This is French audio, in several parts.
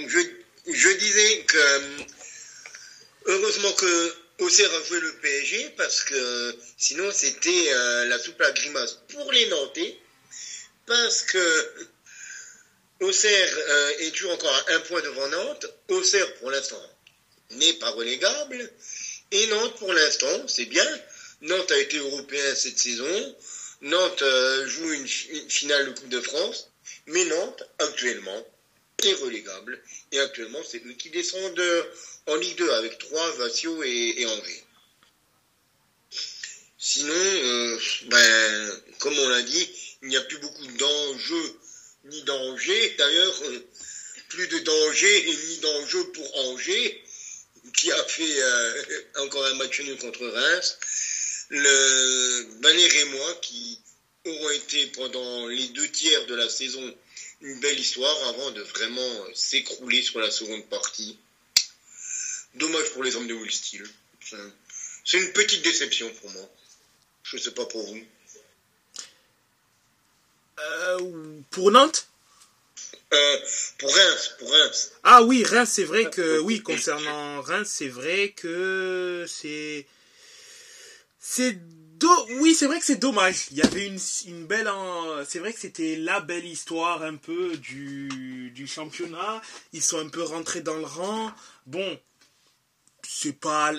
donc je, disais que heureusement que a joué le PSG parce que sinon c'était euh, la soupe à grimace pour les Nantais parce que Auxerre euh, est toujours encore à un point devant Nantes. Auxerre pour l'instant n'est pas relégable et Nantes pour l'instant c'est bien. Nantes a été européen cette saison. Nantes euh, joue une finale de Coupe de France, mais Nantes actuellement est relégable et actuellement c'est eux qui descendent en Ligue 2 avec Troyes, Vassio et, Angers. Sinon, euh, ben, comme on l'a dit, il n'y a plus beaucoup d'enjeux ni d'enjeux. D'ailleurs, euh, plus de danger ni d'enjeux pour Angers, qui a fait euh, encore un match nul contre Reims. Le, ben, les Rémois qui auront été pendant les deux tiers de la saison une belle histoire avant de vraiment s'écrouler sur la seconde partie. Dommage pour les hommes de Will Steel. C'est une petite déception pour moi. Je ne sais pas pour vous. Euh, pour Nantes? Euh, Pour Reims, pour Reims. Ah oui, Reims, c'est vrai que oui, concernant Reims, c'est vrai que c'est c'est oui, c'est vrai que c'est dommage. Il y avait une, une belle c'est vrai que c'était la belle histoire un peu du du championnat. Ils sont un peu rentrés dans le rang. Bon, c'est pas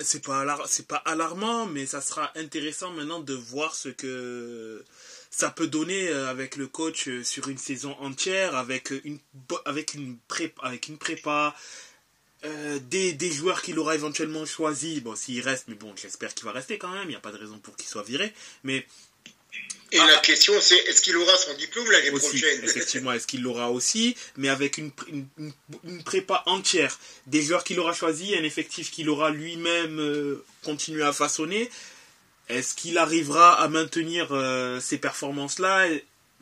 pas alarmant mais ça sera intéressant maintenant de voir ce que ça peut donner euh, avec le coach euh, sur une saison entière avec une bo- avec une prépa avec une prépa euh, des, des joueurs qu'il aura éventuellement choisi bon s'il reste mais bon j'espère qu'il va rester quand même. Il n'y a pas de raison pour qu'il soit viré. Mais Et la question, c'est est-ce qu'il aura son diplôme l'année prochaine? effectivement, est-ce qu'il l'aura aussi, mais avec une, une, prépa entière, des joueurs qu'il aura choisis, un effectif qu'il aura lui-même euh, continué à façonner, est-ce qu'il arrivera à maintenir euh, ces performances-là?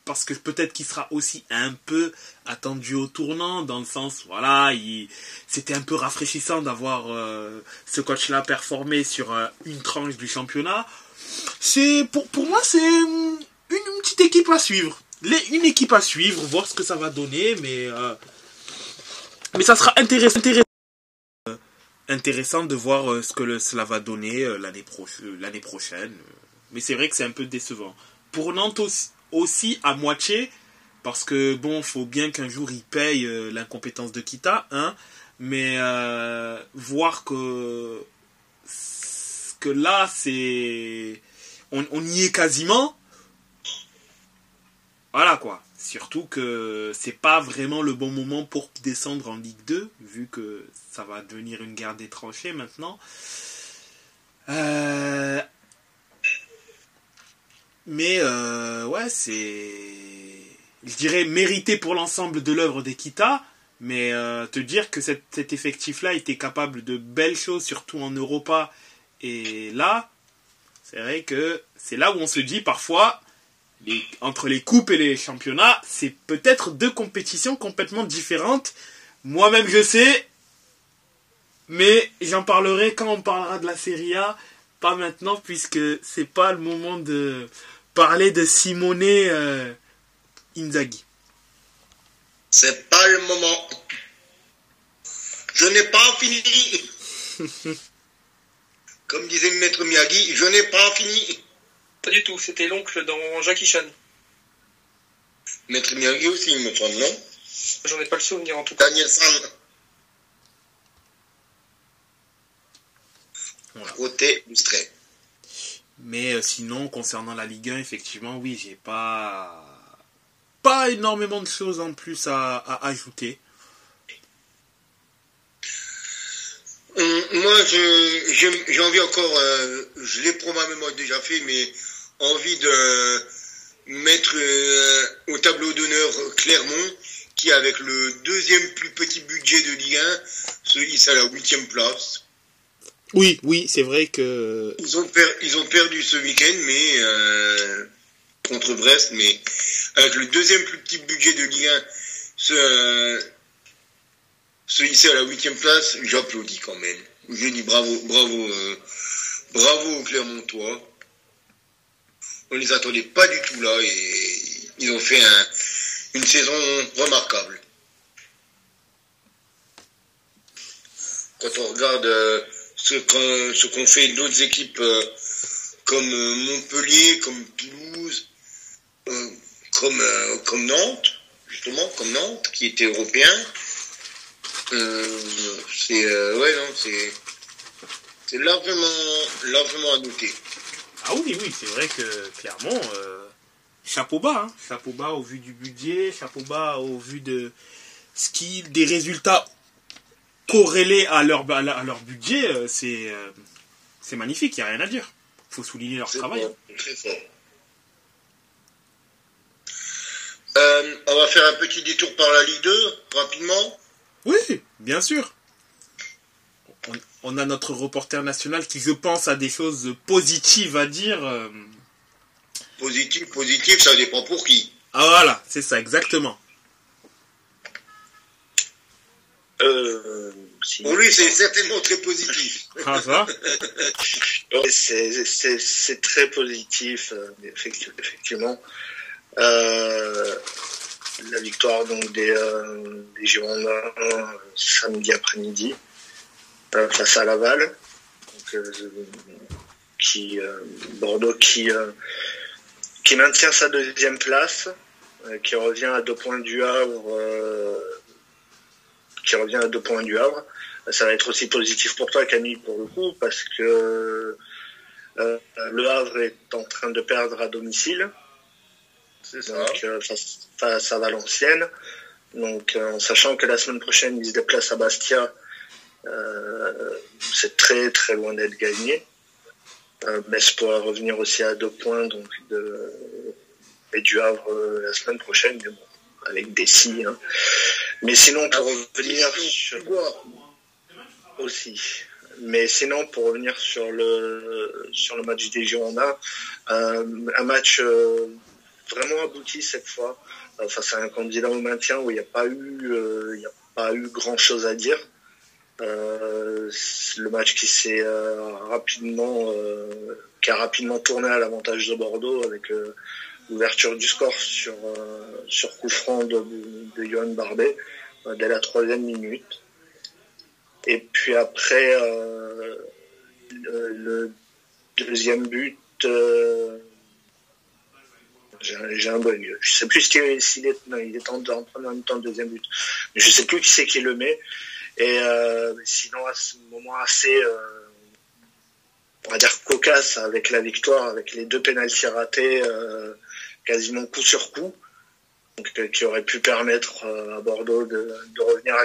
Parce que peut-être qu'il sera aussi un peu attendu au tournant, dans le sens, voilà, il- c'était un peu rafraîchissant d'avoir euh, ce coach-là performer sur euh, une tranche du championnat. C'est pour, moi, c'est hum, une, petite équipe à suivre. Une équipe à suivre, voir ce que ça va donner, mais euh, ça sera intéressant, de voir ce que cela va donner l'année prochaine. Mais c'est vrai que c'est un peu décevant. Pour Nantes aussi, aussi, à moitié, parce que bon, faut bien qu'un jour il paye euh, l'incompétence de Kita, hein. Mais euh, voir que que là c'est on, on y est quasiment voilà quoi surtout que c'est pas vraiment le bon moment pour descendre en Ligue 2 vu que ça va devenir une guerre des tranchées maintenant Euh, mais euh, ouais c'est je dirais mérité pour l'ensemble de l'œuvre d'Ekita mais euh, te dire que cet, effectif-là était capable de belles choses, surtout en Europa, et là, c'est vrai que c'est là où on se dit parfois, entre les coupes et les championnats, c'est peut-être deux compétitions complètement différentes. Moi-même, je sais, mais j'en parlerai quand on parlera de la Serie A, pas maintenant, puisque c'est pas le moment de parler de Simone euh, Inzaghi. C'est pas le moment. Je n'ai pas fini. Comme disait le maître Miyagi, je n'ai pas fini. Pas du tout, c'était l'oncle dans Jackie Chan. Maître Miyagi aussi, il me semble, non? J'en ai pas le souvenir en tout cas. Daniel San. Voilà. Côté illustré. Mais euh, sinon, concernant la Ligue 1, effectivement, oui, j'ai pas pas énormément de choses en plus à, ajouter. Hum, Moi, j'ai envie encore, euh, je l'ai probablement déjà fait, mais envie de mettre euh, au tableau d'honneur Clermont, qui avec le deuxième plus petit budget de Ligue 1, se hisse à la huitième place. Oui, oui, c'est vrai que Ils ont, perdu ce week-end, mais euh, contre Brest, mais avec le deuxième plus petit budget de Ligue 1, se, se hisser à la huitième place, j'applaudis quand même. Je dis bravo, bravo, euh, bravo aux Clermontois. On les attendait pas du tout là et ils ont fait un- une saison remarquable. quand on regarde euh, ce qu'ont ce qu'on fait d'autres équipes euh, comme euh, Montpellier, comme Toulouse, comme, comme Nantes, justement, comme Nantes, qui était européen. c'est ouais non, c'est largement largement à noter. Ah oui, oui, c'est vrai que clairement, chapeau bas, hein. chapeau bas au vu du budget, chapeau bas au vu de ce qui, des résultats corrélés à leur, à leur budget, euh, c'est, euh, c'est magnifique, il n'y a rien à dire. Il faut souligner leur travail. très fort. Euh, on va faire un petit détour par la Ligue 2, rapidement. Oui, bien sûr. On, a notre reporter national qui, je pense, a des choses positives à dire. Positif, positif, ça dépend pour qui. Ah voilà, c'est ça, exactement. Euh, pour lui, c'est certainement très positif. Ah ça C'est très positif, euh, effectivement. Euh, la victoire donc des, euh, des Girondins samedi après-midi face à Laval. Donc, qui, Bordeaux qui qui maintient sa deuxième place, euh, qui revient à deux points du Havre, euh, qui revient à deux points du Havre. Ça va être aussi positif pour toi, Camille, pour le coup, parce que euh, le Havre est en train de perdre à domicile. Donc, face, à Valenciennes. Donc, en sachant que la semaine prochaine, il se déplace à Bastia, c'est très très loin d'être gagné. Euh, Metz pourra revenir aussi à deux points donc de, et du Havre euh, la semaine prochaine, mais bon, avec des si. Hein. Mais sinon, pour ah, revenir sur aussi. Mais sinon, pour revenir sur le sur le match des Girondins, euh, un match euh, vraiment abouti cette fois face à un candidat au maintien où il n'y a pas eu il y a pas eu grand chose à dire. Euh, le match qui s'est euh, rapidement, euh, qui a rapidement tourné à l'avantage de Bordeaux avec l'ouverture du score sur sur coup franc de, de Johan Barbet dès la troisième minute. Et puis après le, deuxième but, j'ai un bug. Je sais plus s'il est, il est en, en, en même temps deuxième but. Mais je sais plus qui c'est qui le met. Et euh, sinon, à ce moment assez, euh, on va dire cocasse avec la victoire, avec les deux pénalties ratés, euh, quasiment coup sur coup, donc, qui aurait pu permettre à Bordeaux de, revenir à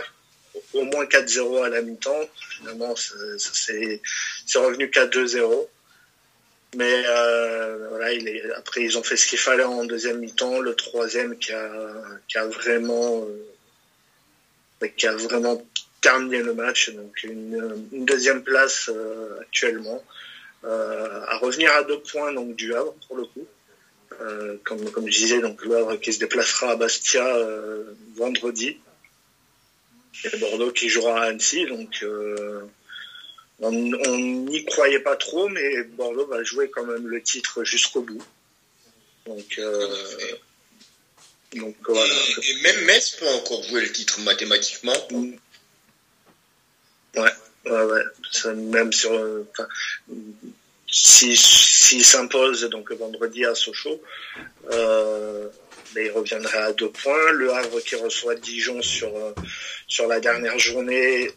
au moins 4-0 à la mi-temps. Finalement, c'est revenu 4-2-0. Mais euh, voilà, après ils ont fait ce qu'il fallait en deuxième mi-temps. Le troisième qui a, vraiment, euh, qui a vraiment terminé le match, donc une, deuxième place euh, actuellement, euh, à revenir à deux points donc du Havre pour le coup. Euh, comme, comme je disais, donc qui se déplacera à Bastia vendredi, et Bordeaux qui jouera à Annecy, donc on n'y croyait pas trop, mais Bordeaux va jouer quand même le titre jusqu'au bout. Donc, donc voilà. Et, même Metz peut encore jouer le titre mathématiquement. Ouais, ouais, ouais. même sur, euh, s'il si, s'impose donc vendredi à Sochaux, euh, mais il reviendrait à deux points. Le Havre qui reçoit Dijon sur euh, sur la dernière journée,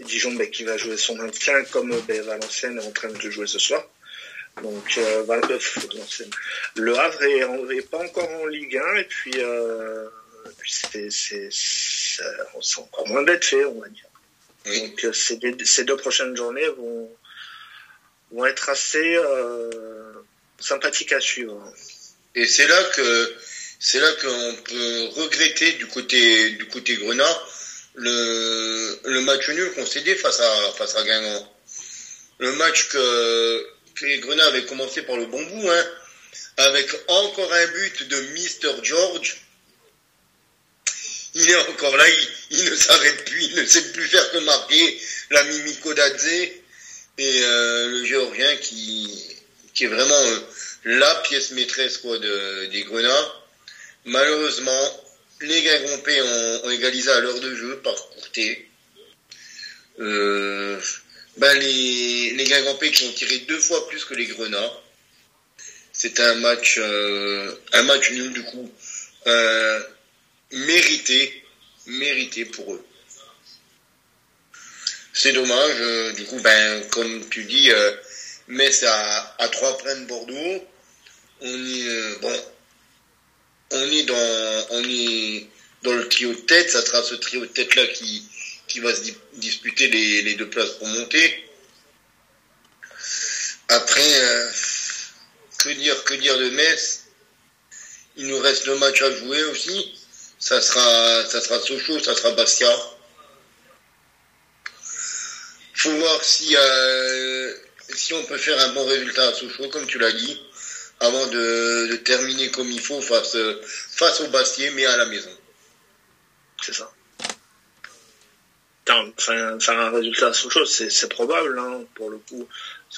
Dijon ben, qui va jouer son maintien comme ben, Valenciennes est en train de jouer ce soir. Donc euh, le Havre est, est, pas encore en Ligue 1 et puis, euh, c'est c'est encore moins d'être fait on va dire. Donc euh, ces, deux prochaines journées vont, vont être assez euh, sympathiques à suivre. Et c'est là que c'est là qu'on peut regretter du côté du côté Grenat le, le match nul concédé face à face à Guingamp. Le match que, que les Grenats avaient commencé par le bon bout, hein, avec encore un but de Mr. George il est encore là, il, ne s'arrête plus, il ne sait plus faire que marquer l'ami Mikodadze et euh, le Géorgien qui, qui est vraiment euh, la pièce maîtresse quoi, de, des Grenats. Malheureusement, les Guingampais ont, égalisé à l'heure de jeu par courté. Euh, ben les, les Guingampais qui ont tiré deux fois plus que les Grenats. C'est un match, euh, un match nul du coup, mérité, mérité pour eux. C'est dommage, euh, du coup, ben comme tu dis, euh, Metz à, à trois points de Bordeaux. On est euh, bon, on est dans, on est dans le trio de tête. Ça sera ce trio de tête là qui qui va se di- disputer les, les deux places pour monter. Après, euh, que dire, que dire de Metz? Il nous reste le match à jouer aussi. Ça sera, ça sera Sochaux, ça sera Bastia. Faut voir si, euh, si on peut faire un bon résultat à Sochaux, comme tu l'as dit, avant de, terminer comme il faut face, face au Bastier, mais à la maison. C'est ça. Faire, un résultat à Sochaux, c'est probable, hein, pour le coup.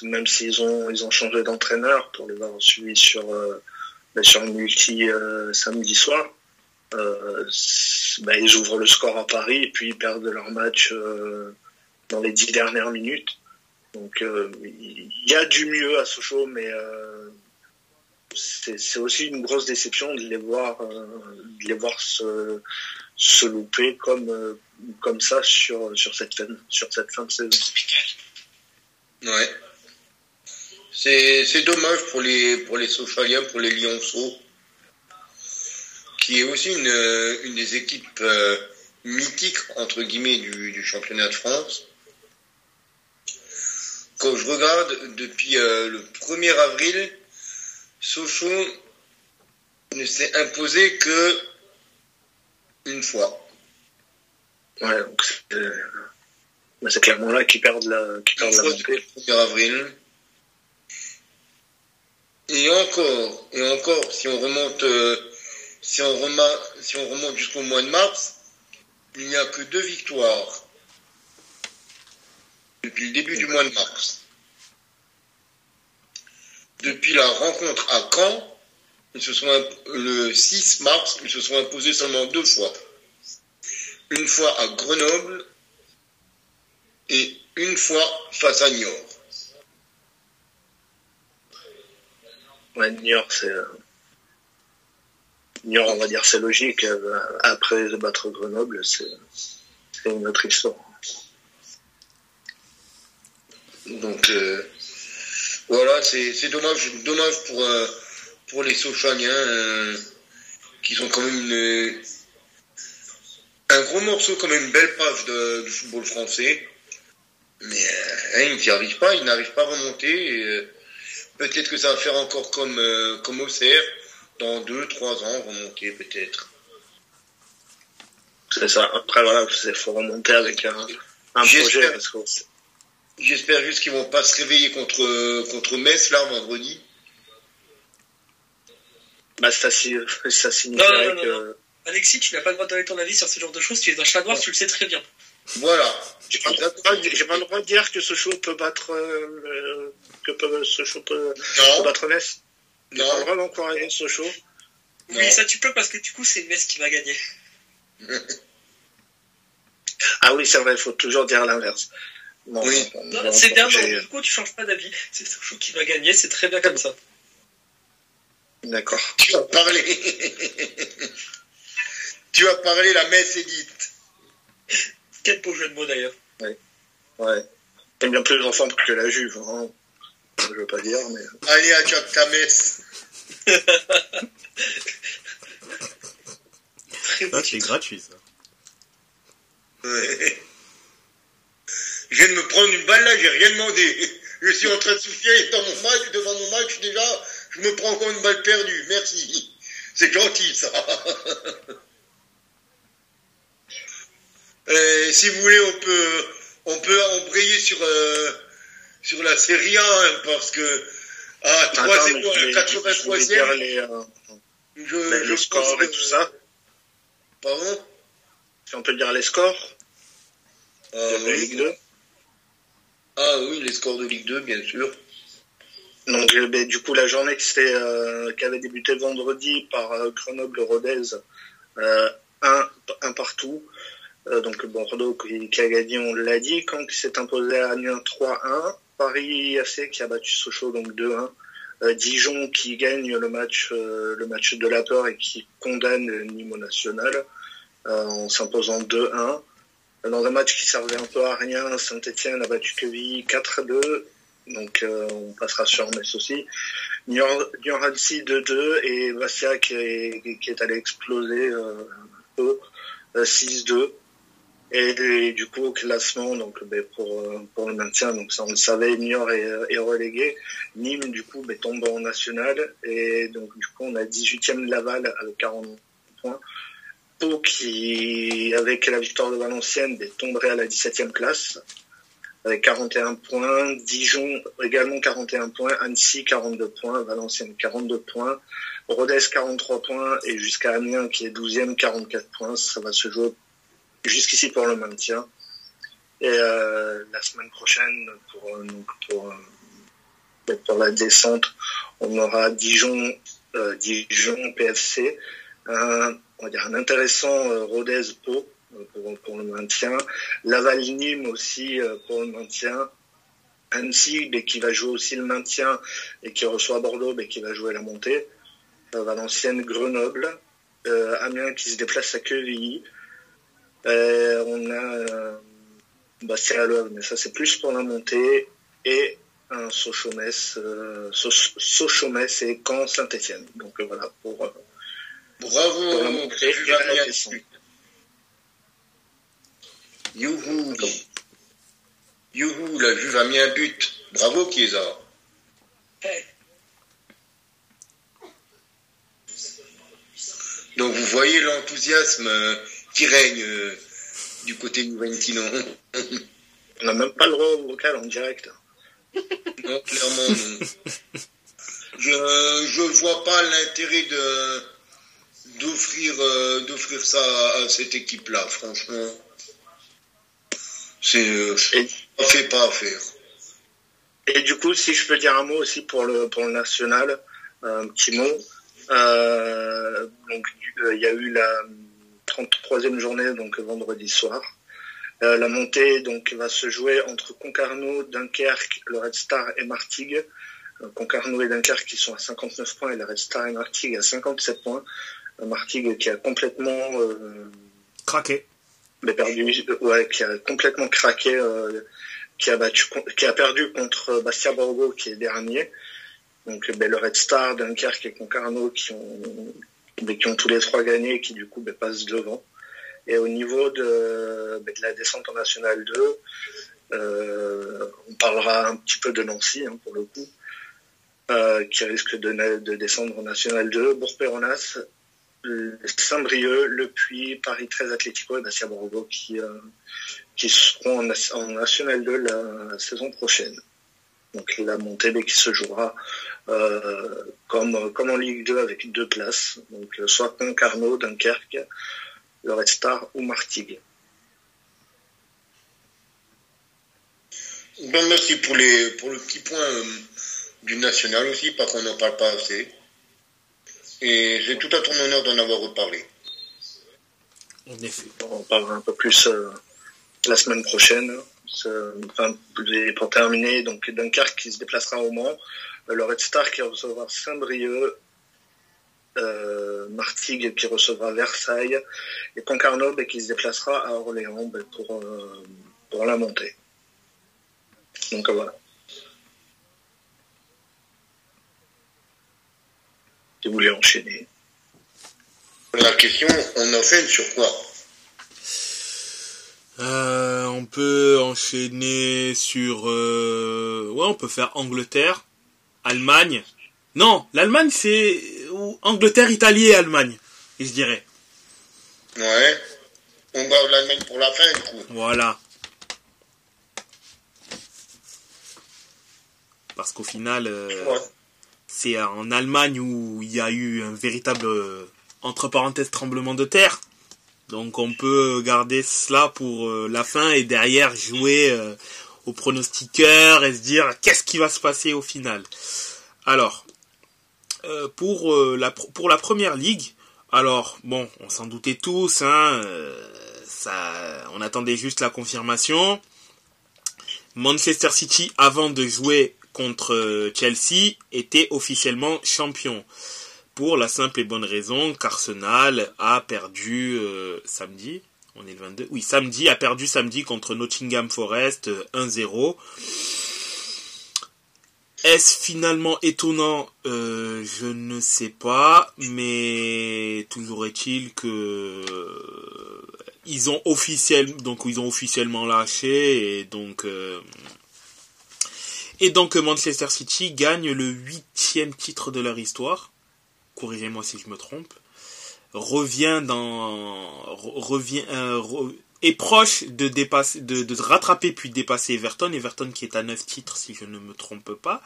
Même s'ils ont, ils ont changé d'entraîneur pour les avoir suivis sur, euh, ben, sur multi euh, samedi soir. Ben, ils ouvrent le score à Paris et puis ils perdent leur match dans les dix dernières minutes. Donc euh, il y a du mieux à Sochaux, mais euh, c'est aussi une grosse déception de les voir, euh, de les voir se, louper comme, comme ça sur, sur, cette fin, sur cette fin de saison. Ouais. C'est, dommage pour les, pour les Sochaliens, pour les Lyonceaux, qui est aussi une, une des équipes euh, mythiques, entre guillemets, du, du championnat de France. Quand je regarde, depuis euh, le 1er avril, Sochaux ne s'est imposé que une fois. Ouais, donc c'est, euh, clairement là qu'ils perdent la, Une perdent la fois montée. le 1er avril. Et encore, et encore, si on remonte, euh, si on remonte, si on remonte jusqu'au mois de mars, il n'y a que deux victoires depuis le début du mois de mars. Depuis la rencontre à Caen, ils se sont le 6 mars, ils se sont imposés seulement deux fois. Une fois à Grenoble et une fois face à Niort. Niort, c'est. euh, Niort, on va dire, c'est logique. euh, Après battre Grenoble, c'est une autre histoire. Donc euh, voilà, c'est dommage, dommage pour euh, pour les Sochaliens euh, qui sont quand même une, un gros morceau, quand même une belle page de- du football français. Mais euh, ils n'y arrivent pas, ils n'arrivent pas à remonter. euh, peut-être que ça va faire encore comme euh, comme Auxerre, dans deux, trois ans remonter peut-être. C'est ça. Après, voilà, il faut remonter avec un, un projet. Parce que J'espère juste qu'ils vont pas se réveiller contre contre Metz là vendredi. bah, ça, ça signifierait Non, non, non, que. Alexis, tu n'as pas le droit de donner ton avis sur ce genre de choses. Tu es un chat noir, tu le sais très bien. Voilà. J'ai pas, le droit de- j'ai pas le droit de dire que Sochaux peut battre. euh, que peut, Sochaux peut, peut Non, battre Metz. J'ai pas le non. droit d'encourager Sochaux. Oui, Non. ça tu peux parce que du coup, c'est Metz qui va gagner. Ah oui, c'est vrai, il faut toujours dire l'inverse. Non, Oui. non, Non, non, c'est bien, non, du coup, tu changes pas d'avis. C'est Sochaux qui va gagner, c'est très bien comme ça. D'accord. Tu as parlé. tu as parlé, la messe est dite. Quel beau jeu de mots d'ailleurs. Ouais. T'es bien plus enfant que la Juve, hein. Je veux pas dire, mais. Allez, à Jack ta messe. Très beau Ça, c'est gratuit, ça. Ouais. Je viens de me prendre une balle là, j'ai rien demandé. Je suis en train de souffler dans mon match, devant mon match déjà, je me prends encore une balle perdue. Merci. C'est gentil ça. Euh, si vous voulez, on peut, on peut embrayer sur, euh, sur la série 1 hein, parce que à Attends, 3 mais je voulais- je voulais 83e, dire les, euh, je, les, je les scores pense et que- tout ça. Pardon? Si on peut dire les scores de oui. Ligue 2. Ah oui, les scores de Ligue 2, bien sûr. Donc, du coup, la journée qui, euh, avait débuté vendredi par euh, Grenoble-Rodez, euh, un, un partout. Euh, donc Bordeaux qui, a gagné, on l'a dit. Caen qui s'est imposé à Amiens 3-1. Paris AC qui a battu Sochaux donc 2-1. Euh, Dijon qui gagne le match, le match de la peur et qui condamne Nîmes national en s'imposant 2-1. Dans un match qui servait un peu à rien, Saint-Etienne a battu Quevilly 4-2. Donc on passera sur Metz aussi. Nyon 2-2 et Bastia qui est, qui est allé exploser un peu 6-2. Et, du coup, au classement, donc ben, pour, euh, pour le maintien, donc ça on le savait, Niort est, euh, est relégué. Nîmes, du coup, ben, tombe en national. Et donc, du coup, on a 18e Laval avec 40 points. Pau, qui, avec la victoire de Valenciennes, tomberait à la 17e place avec 41 points. Dijon, également 41 points. Annecy, 42 points. Valenciennes, 42 points. Rodez, 43 points. Et jusqu'à Amiens, qui est 12e, 44 points. Ça va se jouer jusqu'ici pour le maintien. Et euh, la semaine prochaine, pour, euh, pour, euh, pour, la descente, on aura Dijon, Dijon PFC, on va dire un intéressant Rodez Pau pour, pour, le maintien, Laval Nîmes aussi pour le maintien, Annecy mais qui va jouer aussi le maintien et qui reçoit Bordeaux mais qui va jouer la montée, Valenciennes Grenoble, Amiens qui se déplace à Quevilly, euh, on a, euh, bah, à l'œuvre, mais ça c'est plus pour la montée et un Sochaux-Metz, euh, et Caen Saint-Etienne. Donc voilà pour. Bravo, Youhou, Youhou, la Juve a mis un but. Bravo Chiesa. Donc vous voyez l'enthousiasme qui règne euh, du côté de Juventino. On n'a même pas le droit au vocal en direct. Non, clairement, non. Je ne vois pas l'intérêt de d'offrir euh, d'offrir ça à cette équipe là franchement c'est euh, pas fait pas à faire et du coup si je peux dire un mot aussi pour le pour le national un petit mot donc il y a eu la 33e journée, donc vendredi soir. Euh, la montée donc va se jouer entre Concarneau, Dunkerque, le Red Star et Martigues. Euh, Concarneau et Dunkerque qui sont à 59 points et le Red Star et Martigues à 57 points. Euh, Martigues qui a complètement craqué. Mais perdu, ouais, qui a complètement craqué, qui a battu, qui a perdu contre Bastia Borgo qui est dernier. Donc ben, le Red Star, Dunkerque et Concarneau qui ont mais qui ont tous les trois gagné et qui du coup ben, passent devant. Et au niveau de, ben, de la descente en National 2, euh, on parlera un petit peu de Nancy hein, pour le coup, euh, qui risque de, de, descendre en National 2, Bourg-Péronas, Saint-Brieuc, Le Puy, Paris 13 Atlético et Bastia Borgo qui, euh, qui seront en, National 2 la saison prochaine. Donc la montée qui se jouera euh, comme, comme en Ligue 2 avec deux places, donc euh, soit Concarneau, Dunkerque, le Red Star ou Martigues. Ben, merci pour, les, pour le petit point euh, du national aussi, parce qu'on n'en parle pas assez. Et c'est tout à ton honneur d'en avoir reparlé. En effet. On parlera un peu plus la semaine prochaine. Enfin, pour terminer, donc Dunkerque qui se déplacera au Mans, le Red Star qui recevra Saint-Brieuc, euh, Martigues qui recevra Versailles, et Concarneau ben, qui se déplacera à Orléans ben, pour, euh, pour la montée. Donc voilà. Si vous voulez enchaîner. La question, on enchaîne sur quoi? Euh, On peut enchaîner sur... Ouais, on peut faire Angleterre. Allemagne. Non, l'Allemagne c'est Angleterre, Italie et Allemagne, je dirais. Ouais. On garde l'Allemagne pour la fin du coup. Voilà. Parce qu'au final, euh, c'est en Allemagne où il y a eu un véritable, euh, entre parenthèses, tremblement de terre. Donc on peut garder cela pour euh, la fin et derrière jouer au pronostiqueur et se dire qu'est-ce qui va se passer au final? Alors, euh, pour, euh, la, pour la première ligue, Alors, bon, on s'en doutait tous, hein, euh, ça, on attendait juste la confirmation. Manchester City, avant de jouer contre euh, Chelsea, était officiellement champion. Pour la simple et bonne raison qu'Arsenal a perdu euh, samedi. On est le 22. Oui, samedi, a perdu samedi contre Nottingham Forest 1-0. Est-ce finalement étonnant? Euh, Je ne sais pas, mais toujours est-il que euh, ils ont officiellement donc ils ont officiellement lâché et donc euh, et donc Manchester City gagne le huitième titre de leur histoire. Corrigez-moi si je me trompe. Revient dans revient est proche de dépasser, de, rattraper puis dépasser Everton. Everton qui est à 9 titres si je ne me trompe pas.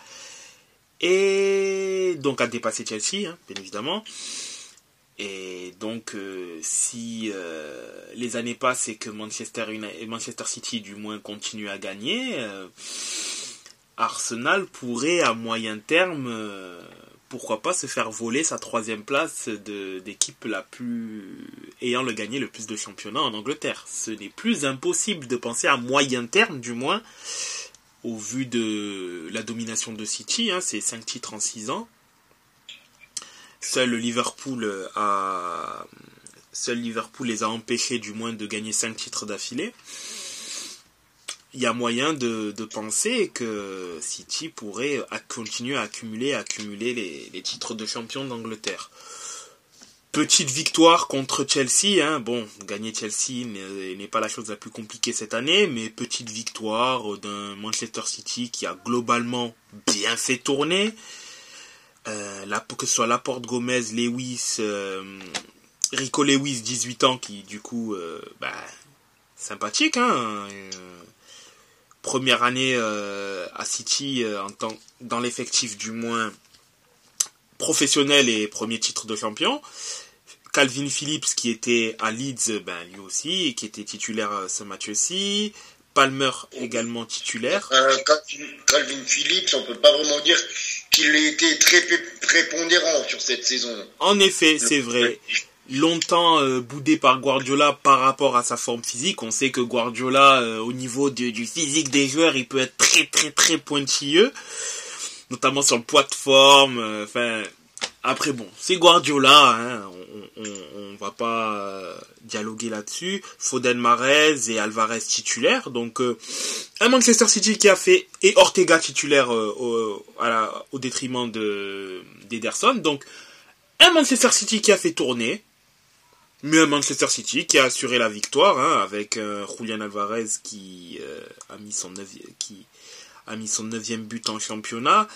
Et donc à dépasser Chelsea, hein, bien évidemment. Et donc euh, si euh, les années passent et que Manchester, United, Manchester City du moins continue à gagner, euh, Arsenal pourrait à moyen terme pourquoi pas se faire voler sa troisième place d'équipe la plus ayant le gagné le plus de championnats en Angleterre. Ce n'est plus impossible de penser à moyen terme du moins, au vu de la domination de City, hein, c'est 5 titres en 6 ans. Seul Liverpool a seul Liverpool les a empêchés du moins de gagner 5 titres d'affilée il y a moyen de, penser que City pourrait continuer à accumuler, accumuler les, titres de champion d'Angleterre. Petite victoire contre Chelsea, hein. bon, gagner Chelsea n'est pas la chose la plus compliquée cette année, mais petite victoire d'un Manchester City qui a globalement bien fait tourner. Euh, que ce soit Laporte Gomez, Lewis, euh, Rico Lewis, 18 ans, qui du coup, euh, bah, sympathique, hein première année euh, à City euh, en tant, dans l'effectif du moins professionnel et premier titre de champion. Calvin Phillips qui était à Leeds, ben lui aussi, et qui était titulaire euh, ce match-ci. Palmer également titulaire. Calvin, Phillips, on peut pas vraiment dire qu'il ait été très prépondérant sur cette saison. En effet, c'est vrai longtemps euh, boudé par Guardiola par rapport à sa forme physique. On sait que Guardiola, euh, au niveau du physique des joueurs, il peut être très très très pointilleux, notamment sur le poids de forme. Euh, après bon, c'est Guardiola, hein, on, va pas dialoguer là-dessus. Foden, Marez et Alvarez titulaires, donc un Manchester City qui a fait et Ortega titulaire au, détriment de d'Ederson, donc un Manchester City qui a fait tourner, mais un Manchester City qui a assuré la victoire hein, avec euh, Julian Alvarez qui euh, a mis son neuvième, qui a mis son neuvième but en championnat.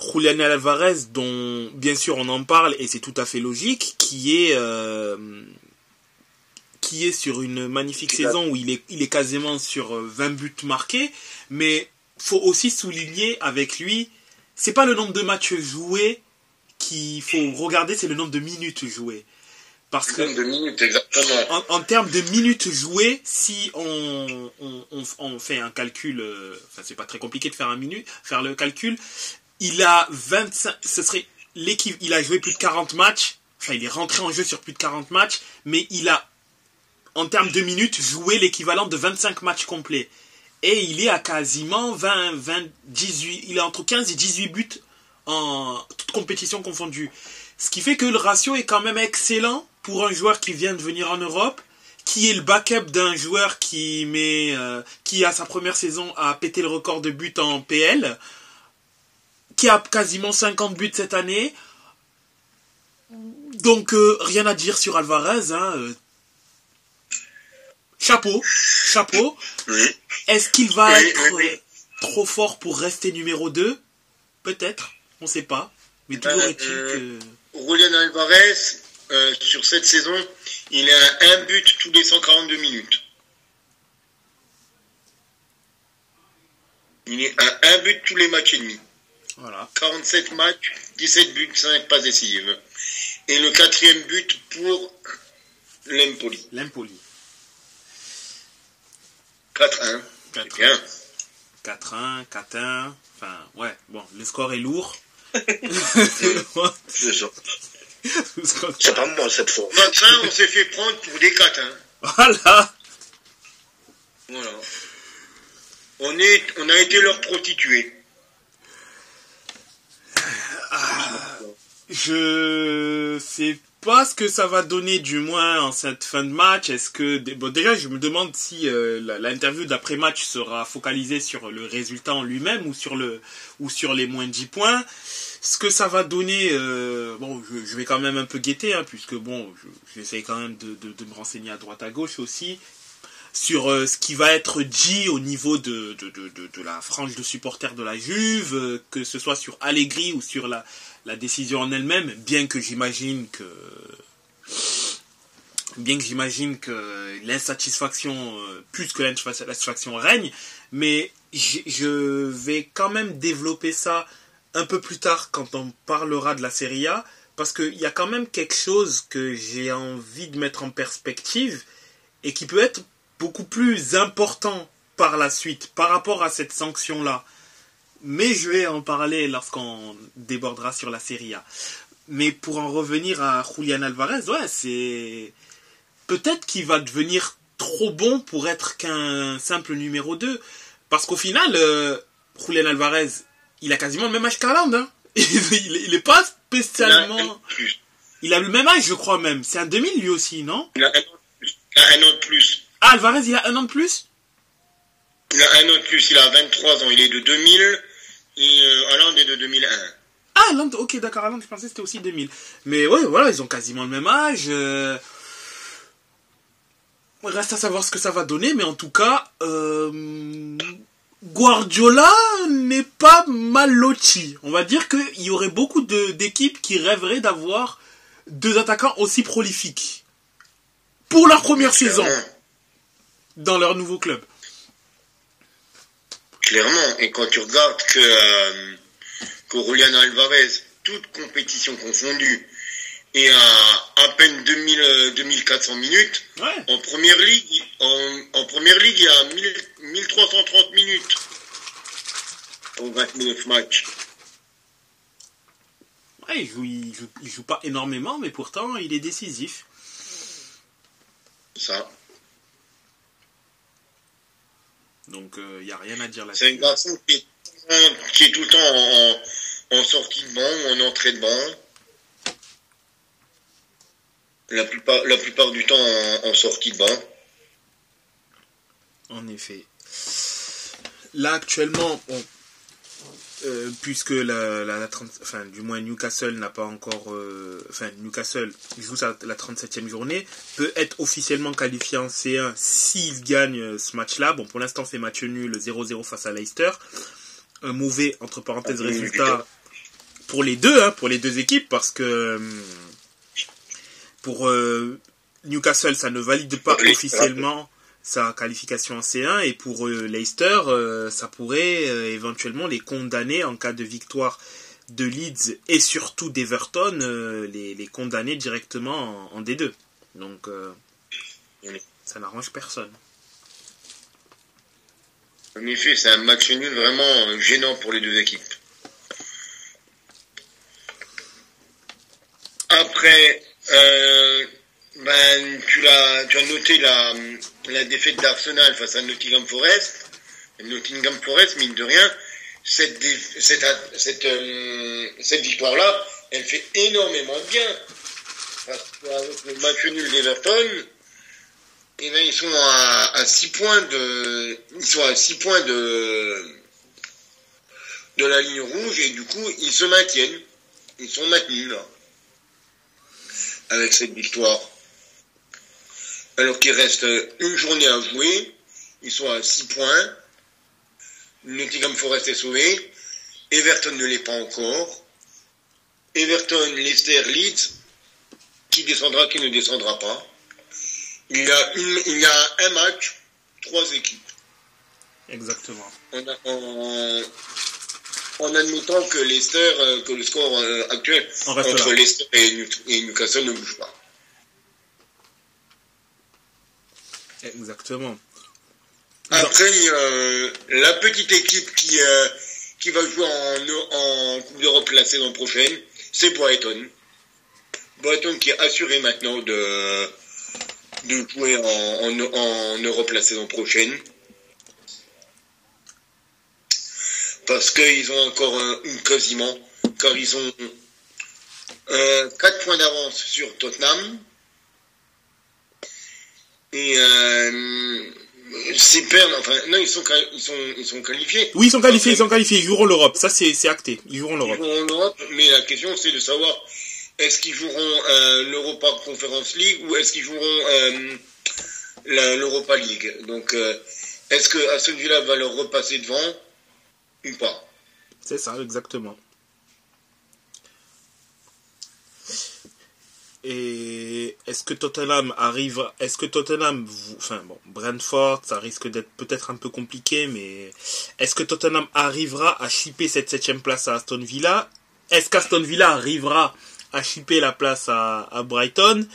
Julian Alvarez dont bien sûr on en parle et c'est tout à fait logique qui est euh, qui est sur une magnifique saison où il est il est quasiment sur 20 buts marqués. Mais faut aussi souligner avec lui c'est pas le nombre de matchs joués qu'il faut regarder c'est le nombre de minutes jouées parce que En, termes de minutes jouées, si on, on, fait un calcul, euh, enfin c'est pas très compliqué de faire un minute, faire le calcul, il a 25, ce serait l'équipe, il a joué plus de 40 matchs, enfin il est rentré en jeu sur plus de 40 matchs, mais il a, en termes de minutes, joué l'équivalent de 25 matchs complets. Et il est à quasiment 20, 20, 18, il est entre 15 et 18 buts en toute compétition confondue. Ce qui fait que le ratio est quand même excellent pour un joueur qui vient de venir en Europe, qui est le backup d'un joueur qui met, euh, qui a sa première saison a pété le record de buts en PL, qui a quasiment 50 buts cette année. Donc euh, rien à dire sur Alvarez. Hein, euh. Chapeau, chapeau. Est-ce qu'il va être trop fort pour rester numéro 2 Peut-être, on ne sait pas. Mais toujours est-il que... Julian Alvarez, euh, sur cette saison, il a un but tous les 142 minutes. Il est à un but tous les matchs et demi. Voilà. 47 matchs, 17 buts, 5 passes décisives. Et le quatrième but pour l'Empoli. L'Empoli. 4-1. 4-1. 4-1, 4-1. Enfin, ouais, bon, le score est lourd. C'est pas moi cette fois. Vaccin, on s'est fait prendre pour des catins. Voilà. Voilà. On, est, on a été leur prostituée. Je sais pas ce que ça va donner du moins en cette fin de match. Est-ce que bon, déjà je me demande si euh, la- l'interview d'après match sera focalisée sur le résultat en lui-même ou sur le ou sur les moins de 10 points. Ce que ça va donner, euh, bon, je, vais quand même un peu guetter, hein, puisque bon, je- j'essaie quand même de, de- me renseigner à droite à gauche aussi sur euh, ce qui va être dit au niveau de, de, la frange de supporters de la Juve, euh, que ce soit sur Allegri ou sur la, la décision en elle-même, bien que j'imagine que bien que j'imagine que l'insatisfaction plus que l'insatisfaction règne, mais je vais quand même développer ça un peu plus tard quand on parlera de la Serie A, parce qu'il y a quand même quelque chose que j'ai envie de mettre en perspective et qui peut être beaucoup plus important par la suite par rapport à cette sanction-là. Mais je vais en parler lorsqu'on débordera sur la Serie A. Mais pour en revenir à Julian Alvarez, ouais, c'est peut-être qu'il va devenir trop bon pour être qu'un simple numéro 2. Parce qu'au final, euh, Julian Alvarez, il a quasiment le même âge qu'Haaland. Hein. il, il, il est pas spécialement... Il a le même âge, je crois même. C'est un 2000 lui aussi, non? Il a un an de plus. Il a un an de plus. Ah, Alvarez, il a un an de plus? Il a un an de plus. Il a 23 ans. Il est de 2000. Et euh, est de 2001. Ah, Land, ok, d'accord, Haaland, je pensais que c'était aussi 2000. Mais ouais, voilà, ils ont quasiment le même âge. euh, Reste à savoir ce que ça va donner, mais en tout cas, euh, Guardiola n'est pas mal loti. On va dire qu'il y aurait beaucoup d'équipes qui rêveraient d'avoir deux attaquants aussi prolifiques. Pour leur première saison, dans leur nouveau club. Clairement. Et quand tu regardes que, euh, que Julian Alvarez, toute compétition confondue, est à à peine 2000, euh, 2400 minutes, Ouais. en première ligue, en, en première ligue, il y a 1000 1330 minutes. Pour 29 matchs. Ouais, il joue, il joue, il joue pas énormément, mais pourtant, il est décisif. Ça. Donc, il n'y a rien à dire C'est un là-dessus. garçon qui est, en- qui est tout le temps en, sortie de banc ou en entrée de banc. La plupart, la plupart du temps en, en sortie de banc. En effet. Là, actuellement, on- euh, puisque la, la, la 30 enfin, du moins Newcastle n'a pas encore, euh, enfin, Newcastle joue sa, la 37e journée, peut être officiellement qualifié en C1 s'il gagne euh, ce match-là. Bon, pour l'instant, c'est match nul 0-0 face à Leicester. Un mauvais, entre parenthèses, Ah, résultat pour les deux, hein, pour les deux équipes, parce que hum, pour euh, Newcastle, ça ne valide pas officiellement sa qualification en C1 et pour euh, Leicester, euh, ça pourrait euh, éventuellement les condamner en cas de victoire de Leeds et surtout d'Everton, les, les condamner directement en, en D2. Donc ça n'arrange personne. En effet, c'est un match nul vraiment gênant pour les deux équipes. Après, ben, tu, l'as, tu as noté la, la défaite d'Arsenal face à Nottingham Forest. Nottingham Forest, mine de rien, cette, cette, cette, euh, cette victoire-là, elle fait énormément de bien. Parce qu'avec le match nul d'Everton, eh ben, ils sont à, à 6 points de, ils sont à 6 points de, de la ligne rouge et du coup, ils se maintiennent. Ils sont maintenus, là. Avec cette victoire. Alors qu'il reste une journée à jouer. Ils sont à 6 points. Nottingham Forest est sauvé. Everton ne l'est pas encore. Everton, Leicester, Leeds. Qui descendra, qui ne descendra pas. Il y a, une, il y a un match, trois équipes. Exactement. En, en, en admettant que Leicester, euh, que le score euh, actuel entre là. Leicester et Newcastle ne bouge pas. Exactement. Après, euh, la petite équipe qui, euh, qui va jouer en, en Coupe d'Europe la saison prochaine, c'est Brighton. Brighton qui est assuré maintenant de, de jouer en, en, Europe la saison prochaine. Parce qu'ils ont encore un, une quasiment, car ils ont euh, 4 points d'avance sur Tottenham. Et euh, c'est perdre, enfin, non, ils sont, ils, sont, ils sont qualifiés. Oui, ils sont qualifiés, ils sont qualifiés, ils joueront l'Europe. Ça, c'est acté. Ils joueront Ils l'Europe. joueront l'Europe, mais la question c'est de savoir est-ce qu'ils joueront euh, l'Europa Conference League ou est-ce qu'ils joueront euh, l'Europa League? Donc, euh, est-ce que Aston Villa va leur repasser devant ou pas? C'est ça, exactement. Et est-ce que Tottenham arrive, est-ce que Tottenham, vous- enfin bon, Brentford, ça risque d'être peut-être un peu compliqué, mais est-ce que Tottenham arrivera à chipper cette septième place à Aston Villa? Est-ce qu'Aston Villa arrivera à chipper la place à, à Brighton?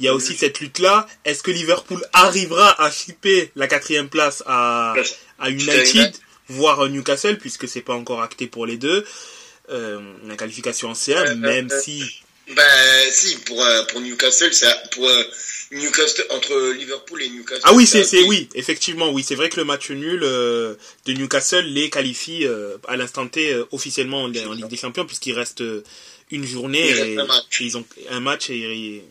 Il y a aussi cette lutte-là. Est-ce que Liverpool arrivera à chipper la quatrième place à, à United, voire à Newcastle, puisque c'est pas encore acté pour les deux euh, La qualification en C1, Euh, même si Ben si, pour, euh, pour Newcastle, c'est pour euh, Newcastle entre Liverpool et Newcastle. Ah oui, c'est, c'est, oui, effectivement, oui, c'est vrai que le match nul euh, de Newcastle les qualifie à l'instant T officiellement en, en Ligue des Champions puisqu'il reste une journée Il reste et, un match. et ils ont un match et, et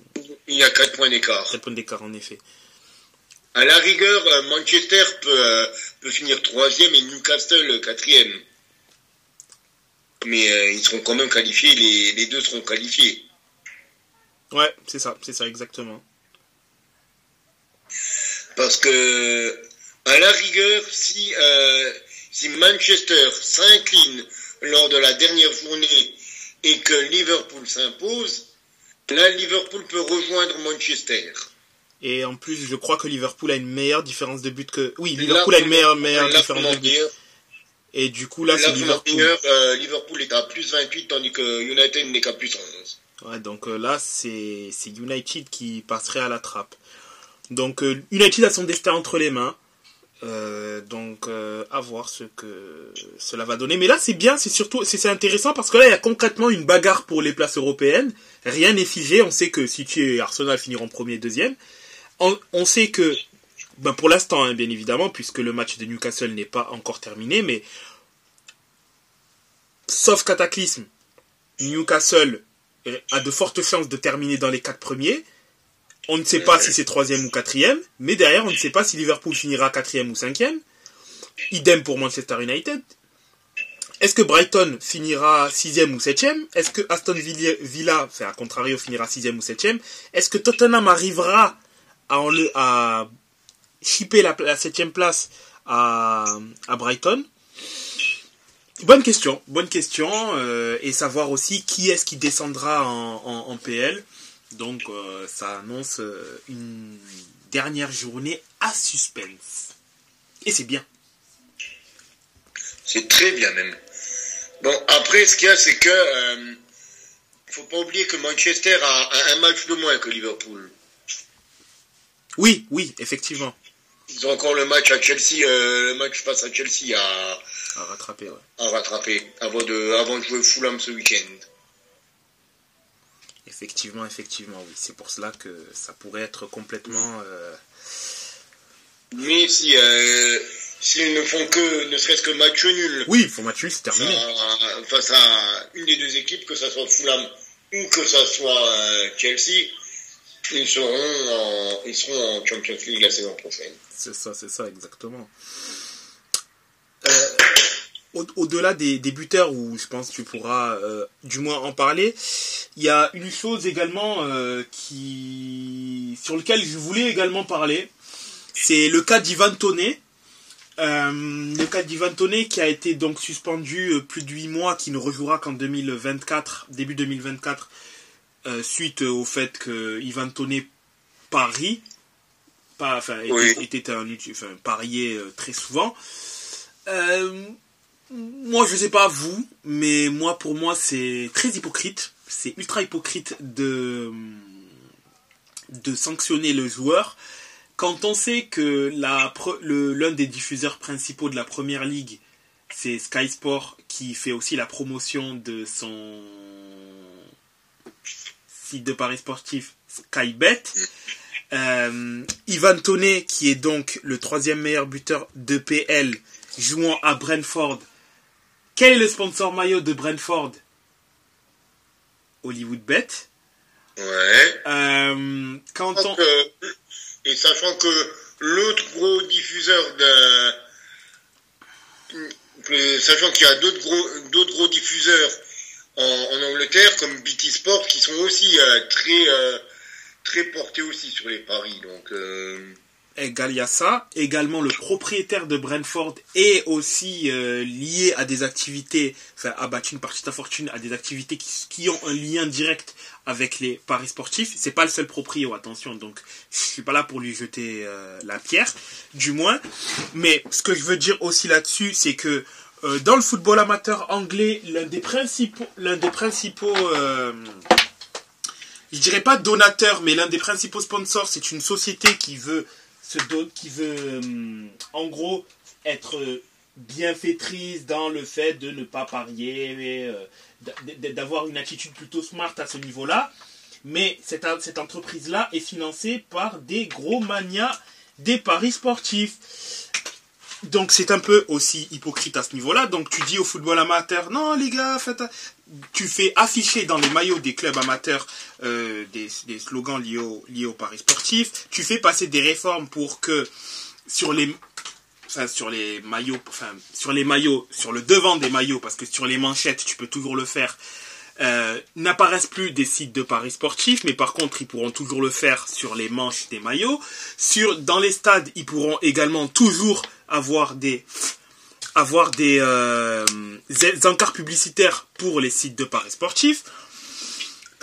Il y a 4 points d'écart. 7 points d'écart en effet. À la rigueur, Manchester peut, peut finir troisième et Newcastle quatrième. Mais ils seront quand même qualifiés, les, les deux seront qualifiés. Ouais, c'est ça, c'est ça exactement. Parce que, à la rigueur, si, euh, si Manchester s'incline lors de la dernière journée et que Liverpool s'impose, là, Liverpool peut rejoindre Manchester. Et en plus, je crois que Liverpool a une meilleure différence de but que. Oui, Liverpool a une meilleure, différence de but. Et du coup, là, c'est Liverpool. euh, Liverpool est à plus 28 tandis que United n'est qu'à plus 11. Ouais, donc euh, là, c'est United qui passerait à la trappe. Donc euh, United a son destin entre les mains. Euh, donc euh, à voir ce que cela va donner. Mais là, c'est bien, c'est surtout c'est intéressant parce que là, il y a concrètement une bagarre pour les places européennes. Rien n'est figé. On sait que City et Arsenal finiront premier et deuxième. On, on sait que, ben pour l'instant, hein, bien évidemment, puisque le match de Newcastle n'est pas encore terminé, mais sauf cataclysme, Newcastle a de fortes chances de terminer dans les quatre premiers. On ne sait pas si c'est troisième ou quatrième, mais derrière, on ne sait pas si Liverpool finira quatrième ou cinquième. Idem pour Manchester United. Est-ce que Brighton finira sixième ou septième? Est-ce que Aston Villa, enfin à contrario, finira sixième ou septième? Est-ce que Tottenham arrivera à, la, septième place à Brighton? Bonne question, bonne question, euh, et savoir aussi qui est-ce qui descendra en, en- en PL. Donc euh, ça annonce euh, une dernière journée à suspense. Et c'est bien. C'est très bien même. Bon, après, ce qu'il y a, c'est que faut pas oublier que Manchester a un match de moins que Liverpool. Oui, oui, effectivement. Ils ont encore le match à Chelsea, euh, le match face à Chelsea à, À rattraper, ouais. à rattraper avant de, avant de jouer Fulham ce week-end. Effectivement, effectivement, oui. C'est pour cela que ça pourrait être complètement... euh, Mais si euh, s'ils ne font que, ne serait-ce que match nul Oui, il faut match nul, c'est terminé. face à une des deux équipes, que ça soit Fulham ou que ça soit euh, Chelsea, ils seront, en, ils seront en Champions League la saison prochaine. C'est ça, c'est ça, exactement. Euh, au- Au-delà des, des buteurs, où je pense que tu pourras euh, du moins en parler, il y a une chose également euh, qui sur lequel je voulais également parler. C'est le cas d'Ivan Toney. Euh, le cas d'Ivan Toney qui a été donc suspendu plus de 8 mois, qui ne rejouera qu'en 2024, début 2024, euh, suite au fait que Ivan Toney parie pas, enfin, était, Oui. était un, enfin, parier euh, très souvent. Euh, moi, je sais pas vous, mais moi, pour moi, c'est très hypocrite. C'est ultra hypocrite de de sanctionner le joueur quand on sait que l'un des diffuseurs principaux de la première ligue, c'est Sky Sport qui fait aussi la promotion de son site de paris sportif Skybet. Euh, Ivan Toney, qui est donc le troisième meilleur buteur de PL, jouant à Brentford. Quel est le sponsor maillot de Brentford? Hollywood Bet. Ouais. Euh, quand on... Et sachant que l'autre gros diffuseur de... sachant qu'il y a d'autres gros, d'autres gros diffuseurs en, Angleterre, comme BT Sport, qui sont aussi euh, très, euh, très portés aussi sur les paris. Donc, euh, Égal, il y a ça. Également, le propriétaire de Brentford est aussi lié à des activités, enfin, a battu une partie de sa fortune à des activités qui, ont un lien direct avec les paris sportifs. C'est pas le seul proprio, attention. Donc, je suis pas là pour lui jeter la pierre, du moins. Mais ce que je veux dire aussi là-dessus, c'est que euh, dans le football amateur anglais, l'un des principaux, l'un des principaux euh, je dirais pas donateur, mais l'un des principaux sponsors, c'est une société qui veut se qui veut hum, en gros être euh, bienfaitrice dans le fait de ne pas parier, euh, d'avoir une attitude plutôt smart à ce niveau-là. Mais cette, cette entreprise-là est financée par des gros manias des paris sportifs. Donc c'est un peu aussi hypocrite à ce niveau-là. Donc tu dis au football amateur, non les gars, faites... tu fais afficher dans les maillots des clubs amateurs euh, des, slogans liés au, liés au paris sportif. Tu fais passer des réformes pour que sur les enfin sur les maillots, enfin sur les maillots, sur le devant des maillots, parce que sur les manchettes tu peux toujours le faire. Euh, n'apparaissent plus des sites de paris sportifs, mais par contre ils pourront toujours le faire sur les manches des maillots. Sur dans les stades, ils pourront également toujours avoir des avoir des, euh, encarts publicitaires pour les sites de paris sportifs.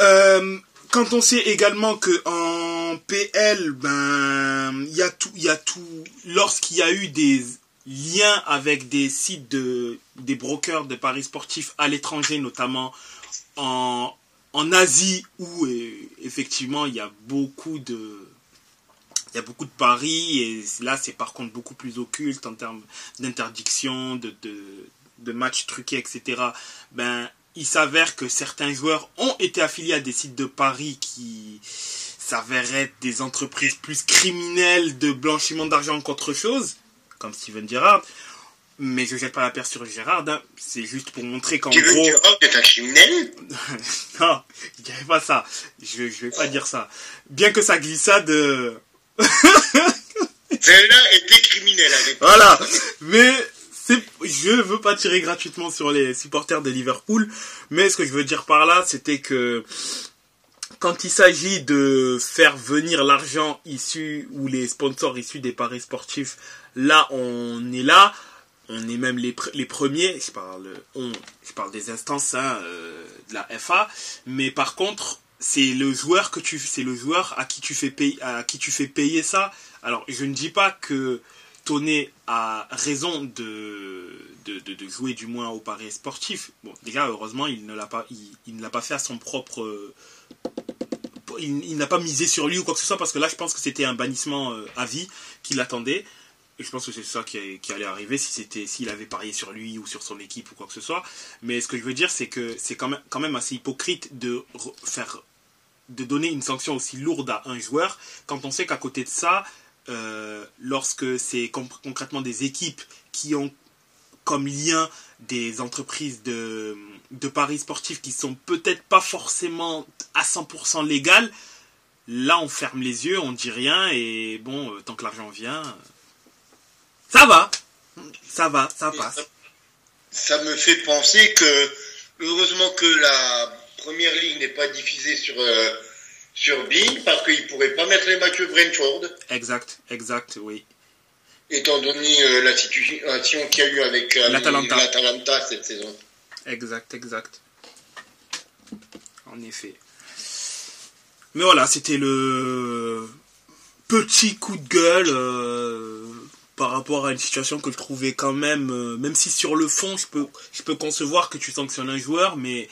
Euh, quand on sait également que en PL, ben il y a tout, il y a tout. Lorsqu'il y a eu des liens avec des sites de des brokers de paris sportifs à l'étranger, notamment en Asie où euh, effectivement il y a beaucoup de il y a beaucoup de paris et là c'est par contre beaucoup plus occulte en termes d'interdiction, de, de, de matchs truqués, etc. Ben, il s'avère que certains joueurs ont été affiliés à des sites de paris qui s'avèrent être des entreprises plus criminelles de blanchiment d'argent qu'autre chose, comme Steven Gerrard. Mais je jette pas la pierre sur Gerrard, hein. c'est juste pour montrer qu'en tu veux gros... dire oh, t'es un criminel non, je dirais pas ça. Je, je vais pas dire ça. Bien que sa glissade... euh, Celle-là était criminelle avec Voilà. Mais je veux pas tirer gratuitement sur les supporters de Liverpool, mais ce que je veux dire par là, c'était que quand il s'agit de faire venir l'argent issu ou les sponsors issus des paris sportifs, là on est là, on est même les, pr- les premiers. Je parle, on, je parle des instances hein, euh, de la FA, mais par contre c'est le joueur que tu, c'est le joueur à qui tu fais payer, à qui tu fais payer ça. Alors je ne dis pas que Tonnet a raison de, de, jouer du moins au paris sportif. Bon, déjà, heureusement, il ne l'a pas, il, ne l'a pas fait à son propre. Il, il n'a pas misé sur lui ou quoi que ce soit parce que là, je pense que c'était un bannissement euh, à vie qui l'attendait. Et je pense que c'est ça qui, allait arriver si c'était s'il avait parié sur lui ou sur son équipe ou quoi que ce soit. Mais ce que je veux dire, c'est que c'est quand même, assez hypocrite de re- faire de donner une sanction aussi lourde à un joueur quand on sait qu'à côté de ça, euh, lorsque c'est con- concrètement des équipes qui ont comme lien des entreprises de, de paris sportifs qui sont peut-être pas forcément à 100% légales, là on ferme les yeux, on dit rien et bon, euh, tant que l'argent vient, ça va, ça va, ça passe. Ça me fait penser que, heureusement que la première ligne n'est pas diffusée sur, euh, sur Bing, parce qu'ils ne pourraient pas mettre les matchs de Brentford, Exact, exact, oui. étant donné euh, la situation qu'il y a eu avec euh, L'Atalanta. cette saison. Exact, exact. En effet. Mais voilà, c'était le petit coup de gueule par rapport à une situation que je trouvais quand même, euh, même si sur le fond, je peux, je peux concevoir que tu sanctionnes un joueur, mais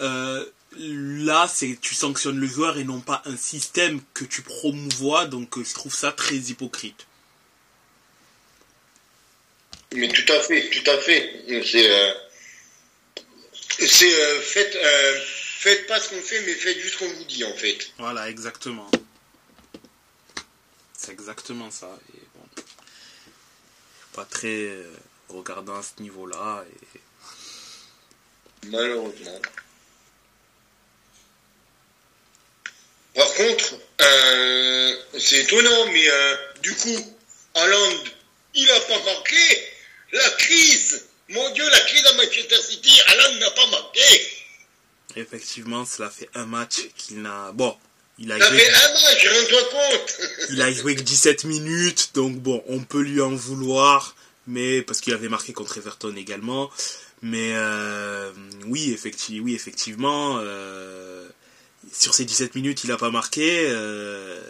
euh, là, c'est tu sanctionnes le joueur et non pas un système que tu promouvois, donc euh, je trouve ça très hypocrite. Mais tout à fait, tout à fait. C'est c'est fait. euh, faites pas ce qu'on fait, mais faites juste ce qu'on vous dit, en fait. Voilà, exactement. C'est exactement ça. Et pas très euh, regardant à ce niveau-là. Et... Malheureusement. Par contre, euh, c'est étonnant, mais euh, du coup, Haaland, il n'a pas marqué. La crise, mon Dieu, la crise à Manchester City, Haaland n'a pas marqué. Effectivement, cela fait un match qu'il n'a. Bon, il a Ça joué. fait un match, rends-toi compte. Il a joué que 17 minutes, donc bon, on peut lui en vouloir, mais parce qu'il avait marqué contre Everton également. Mais euh, oui, effectivement, oui, effectivement euh, sur ces 17 minutes, il n'a pas marqué. euh,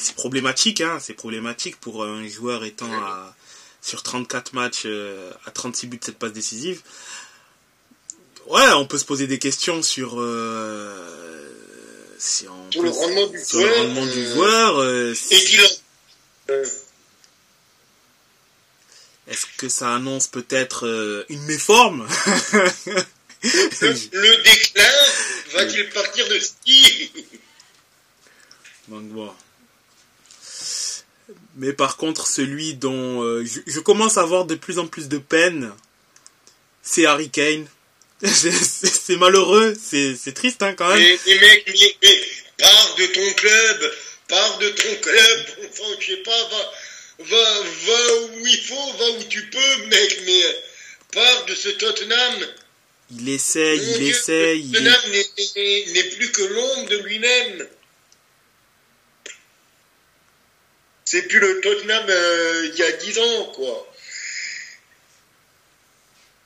c'est problématique, hein, c'est problématique pour un joueur étant à, sur 34 matchs euh, à 36 buts de cette passe décisive. Ouais, on peut se poser des questions sur euh, si on Sur peut- le rendement du sur le joueur, rendement du euh, joueur, euh, Et qu'il en- euh, Est-ce que ça annonce peut-être une méforme? Le, le déclin va-t-il partir de ski? Donc bon. Mais par contre, celui dont euh, je, je commence à avoir de plus en plus de peine, c'est Harry Kane. C'est- malheureux, c'est triste hein, quand même. mais, mais mec, mais, mais pars de ton club, pars de ton club, enfin, je sais pas, va, va, va où il faut, va où tu peux, mec, mais pars de ce Tottenham. Il essaye, il Dieu, essaye. le il Tottenham est- n'est- n'est n'est plus que l'ombre de lui-même. C'est plus le Tottenham euh, il y a 10 ans, quoi.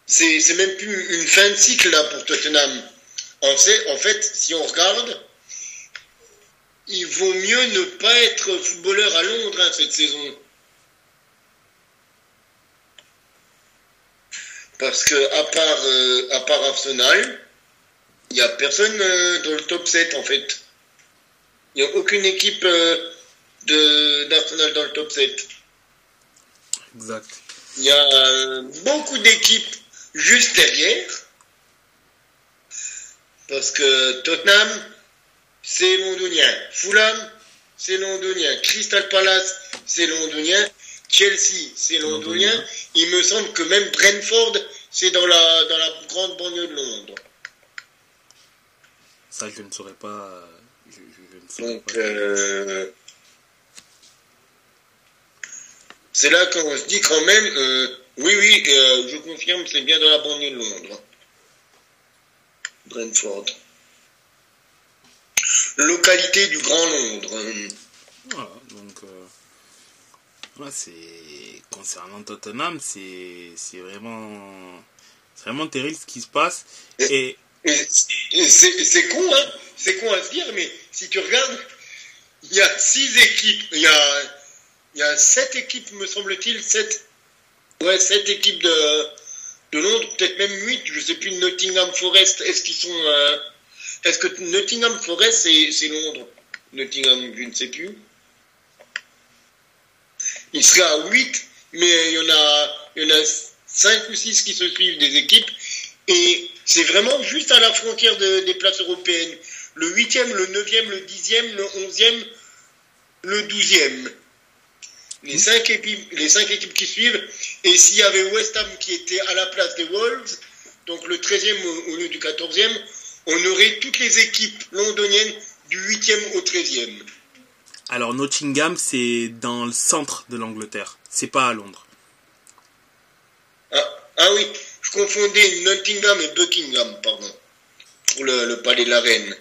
C'est c'est même plus une fin de cycle, là, pour Tottenham. En fait, en fait, si on regarde, il vaut mieux ne pas être footballeur à Londres hein, cette saison. Parce que à part, euh, à part Arsenal, il n'y a personne euh, dans le top 7 en fait. Il n'y a aucune équipe euh, de d'Arsenal dans le top 7. Exact. Il y a euh, beaucoup d'équipes juste derrière. Parce que Tottenham, c'est londonien. Fulham, c'est londonien. Crystal Palace, c'est londonien. Chelsea, c'est londonien. Il me semble que même Brentford, c'est dans la, dans la grande banlieue de Londres. Ça, je ne saurais pas. euh, Je, je- je ne saurais Donc, euh, c'est là qu'on se dit quand même, euh, oui, oui, euh, je confirme, c'est bien dans la banlieue de Londres. Brentford. Localité du Grand Londres. Voilà, donc euh, voilà, c'est concernant Tottenham, c'est c'est vraiment c'est vraiment terrible ce qui se passe et c'est c'est con, hein C'est con à se dire, mais si tu regardes, il y a six équipes, il y a, il y a sept équipes, me semble-t-il, sept, ouais, sept équipes de, de Londres, peut-être même huit, je sais plus, Nottingham Forest, est-ce qu'ils sont, euh, est-ce que Nottingham Forest, c'est Londres? Nottingham, je ne sais plus. Il serait à 8, mais il y en a, il y en a 5 ou 6 qui se suivent des équipes. Et c'est vraiment juste à la frontière de- des places européennes. Le 8e, le 9e, le 10e, le 11e, le 12e. Les 5 équipes, les cinq équipes qui suivent. Et s'il y avait West Ham qui était à la place des Wolves, donc le 13e au, au lieu du 14e, on aurait toutes les équipes londoniennes du 8e au 13e. alors Nottingham c'est dans le centre de l'Angleterre, c'est pas à Londres. Ah, ah oui, je confondais Nottingham et Buckingham, pardon. Pour le, le palais de la reine.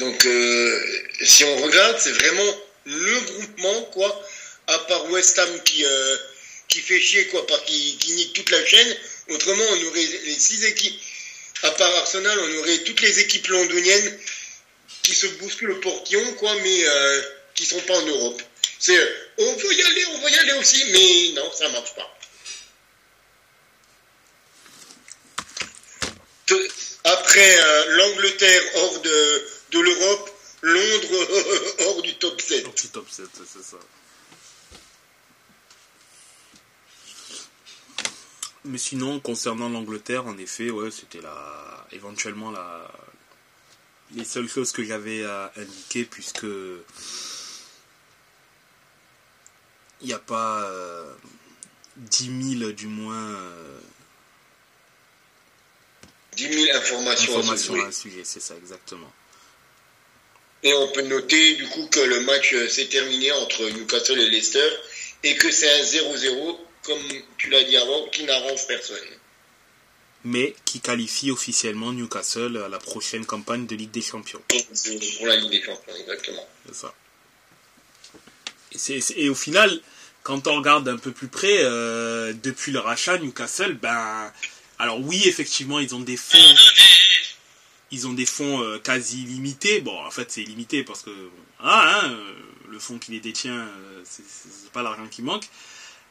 Donc, euh, si on regarde, c'est vraiment le groupement, quoi, à part West Ham qui, euh, qui fait chier, quoi, par qui, qui nique toute la chaîne. Autrement, on aurait les six équipes, à part Arsenal, on aurait toutes les équipes londoniennes qui se bousculent le portillon, quoi, mais euh, qui sont pas en Europe. C'est, euh, on veut y aller, on veut y aller aussi, mais non, ça marche pas. Après l'Angleterre hors de, de l'Europe, Londres hors du top 7. Donc, c'est top 7, c'est ça. Mais sinon, concernant l'Angleterre, en effet, ouais, c'était la, éventuellement la, les seules choses que j'avais à indiquer, puisque il n'y a pas euh, 10 000 du moins euh, 10 000 informations, informations à ce sujet, c'est ça exactement. Et on peut noter du coup que le match euh, s'est terminé entre Newcastle et Leicester et que c'est un 0-0, comme tu l'as dit avant, qui n'arrange personne. Mais qui qualifie officiellement Newcastle à la prochaine campagne de Ligue des Champions. Pour la Ligue des Champions, exactement. C'est ça. Et, c'est- c'est- et au final, quand on regarde un peu plus près, euh, depuis le rachat, Newcastle, ben, alors oui, effectivement, ils ont des fonds, ils ont des fonds euh, quasi limités. Bon, en fait, c'est limité parce que, ah, hein, euh, le fonds qui les détient, euh, c'est- pas l'argent qui manque.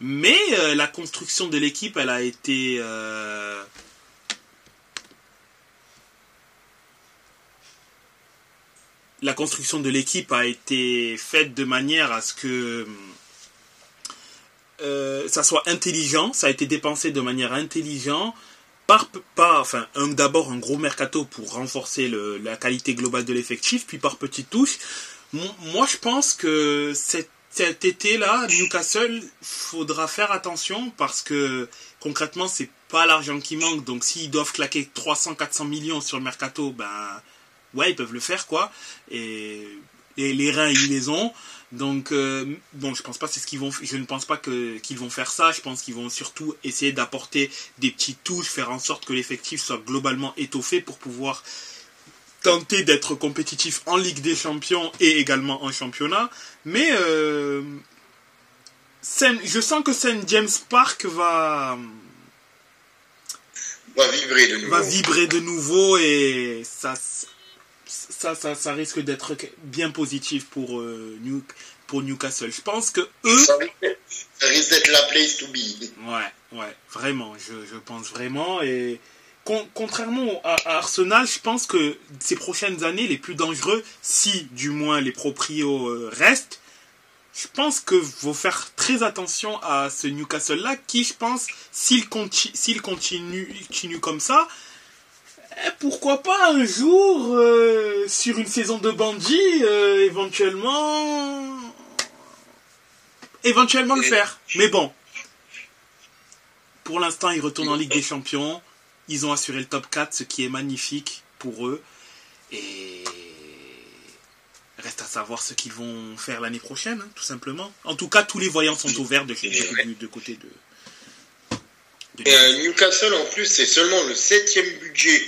Mais la construction de l'équipe, elle a été la construction de l'équipe a été faite de manière à ce que ça soit intelligent, ça a été dépensé de manière intelligente, par, par enfin, d'abord un gros mercato pour renforcer le- la qualité globale de l'effectif, puis par petites touches. Moi, je pense que cet, cet été-là, Newcastle, faudra faire attention parce que concrètement, c'est pas l'argent qui manque. Donc, s'ils doivent claquer 300-400 millions sur le mercato, ben ouais, ils peuvent le faire, quoi. Et les reins, ils les ont. Donc, euh, bon, je pense pas c'est ce qu'ils vont. Je ne pense pas que qu'ils vont faire ça. Je pense qu'ils vont surtout essayer d'apporter des petites touches, faire en sorte que l'effectif soit globalement étoffé pour pouvoir tenter d'être compétitif en Ligue des Champions et également en championnat. Mais euh, je sens que Saint James Park va Va vibrer de nouveau. va vibrer de nouveau et ça, ça, ça, ça risque d'être bien positif pour, euh, New- pour Newcastle. Je pense que eux, Ça risque- d'être la place to be. ouais, ouais, vraiment, je, je pense vraiment. Et con- contrairement à, à Arsenal, je pense que ces prochaines années, les plus dangereux, si du moins les proprios euh, restent, je pense que faut faire très attention à ce Newcastle-là, qui, je pense, s'il conti- s'il continue, continue comme ça, pourquoi pas un jour, euh, sur une saison de bandit, euh, éventuellement, éventuellement le faire. Mais bon, pour l'instant, ils retournent en Ligue des Champions. Ils ont assuré le top 4, ce qui est magnifique pour eux. Et reste à savoir ce qu'ils vont faire l'année prochaine, hein, tout simplement. En tout cas, tous les voyants sont ouverts de, de, de- de côté de. de- Et, euh, Newcastle, en plus, c'est seulement le septième budget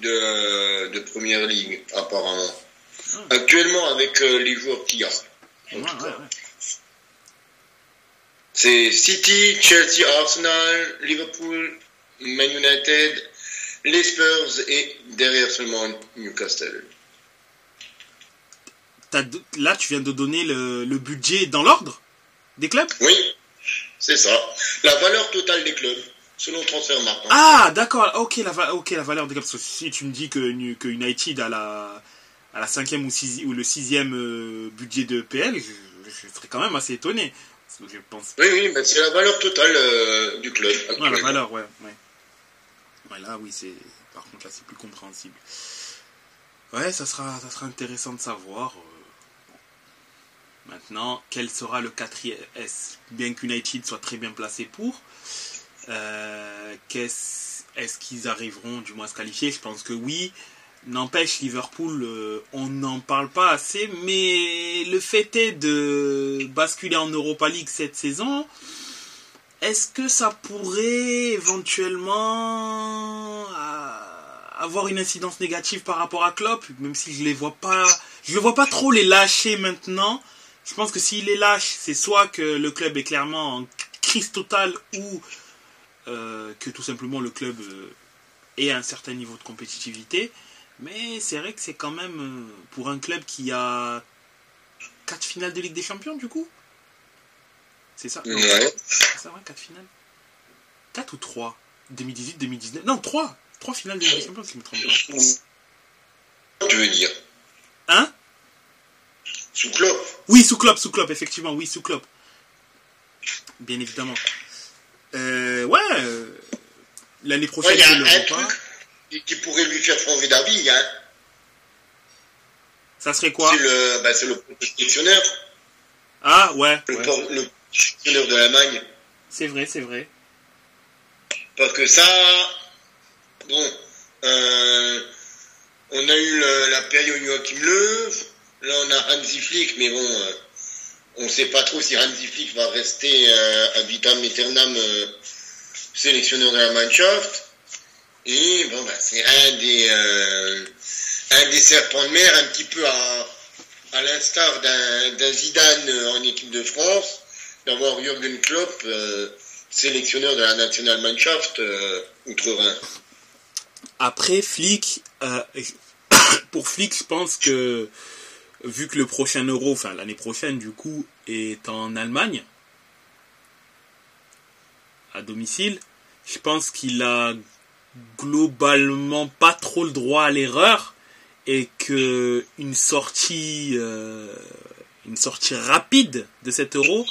de, de Première Ligue, apparemment. Ah. Actuellement, avec euh, les joueurs qu'il y a. Ouais, ouais, ouais. C'est City, Chelsea, Arsenal, Liverpool, Man United, les Spurs et derrière seulement Newcastle. Là, tu viens de donner le, le budget dans l'ordre des clubs? Oui, c'est ça. La valeur totale des clubs, selon Transfermarkt. hein. Ah, d'accord. Ok, la, va- ok, la valeur des clubs. Parce que si tu me dis que, United a la, à la cinquième ou, ou le sixième euh, budget de PL, je, je serais quand même assez étonné. Je pense Oui, oui, mais c'est la valeur totale euh, du club. Ouais, la valeur, ouais. Ouais, ouais là, oui, c'est. Par contre, là, c'est plus compréhensible. Ouais, ça sera, ça sera intéressant de savoir. euh, Maintenant, quel sera le quatrième S Bien qu'United soit très bien placé pour? Euh, Est-ce qu'ils arriveront du moins à se qualifier? Je pense que oui. N'empêche, Liverpool, euh, on n'en parle pas assez, mais le fait est de basculer en Europa League cette saison. Est-ce que ça pourrait éventuellement euh, avoir une incidence négative par rapport à Klopp, même si je les vois pas, je ne vois pas trop les lâcher maintenant. Je pense que s'il les lâche, c'est soit que le club est clairement en crise totale ou euh, que tout simplement le club euh, ait un certain niveau de compétitivité. Mais c'est vrai que c'est quand même euh, pour un club qui a quatre finales de Ligue des Champions du coup? C'est ça? Ouais. c'est ça, ouais, 4 finales 4 ou 3 2018, 2019 Non, 3 3 finales de Ligue des Champions, si je me trompe pas. Tu veux dire? Hein? Sous Klopp? Oui, sous Klopp, sous Klopp, effectivement, oui, sous Klopp. Bien évidemment. Euh, ouais, euh, l'année Ouais, prochaine, il y a un truc qui- qui pourrait lui faire changer d'avis, hein. Ça serait quoi C'est le, bah, le Ah, ouais. le, ouais. por- le de l'Allemagne. C'est vrai, c'est vrai. Parce que ça, bon, euh, on a eu le- la période Joachim Löw, là on a Hansi Flick, mais bon, euh, on ne sait pas trop si Hansi Flick va rester euh, à vitam aeternam euh, sélectionneur de la Mannschaft. Et bon, bah, c'est un des, euh, un des serpents de mer, un petit peu à, à l'instar d'un Zidane en équipe de France, d'avoir Jürgen Klopp sélectionneur de la Nationalmannschaft euh, outre-Rhin. Après, Flick, pour Flick, je pense que vu que le prochain Euro, enfin l'année prochaine du coup, est en Allemagne, à domicile, je pense qu'il a globalement pas trop le droit à l'erreur et que une sortie, euh, une sortie rapide de cet Euro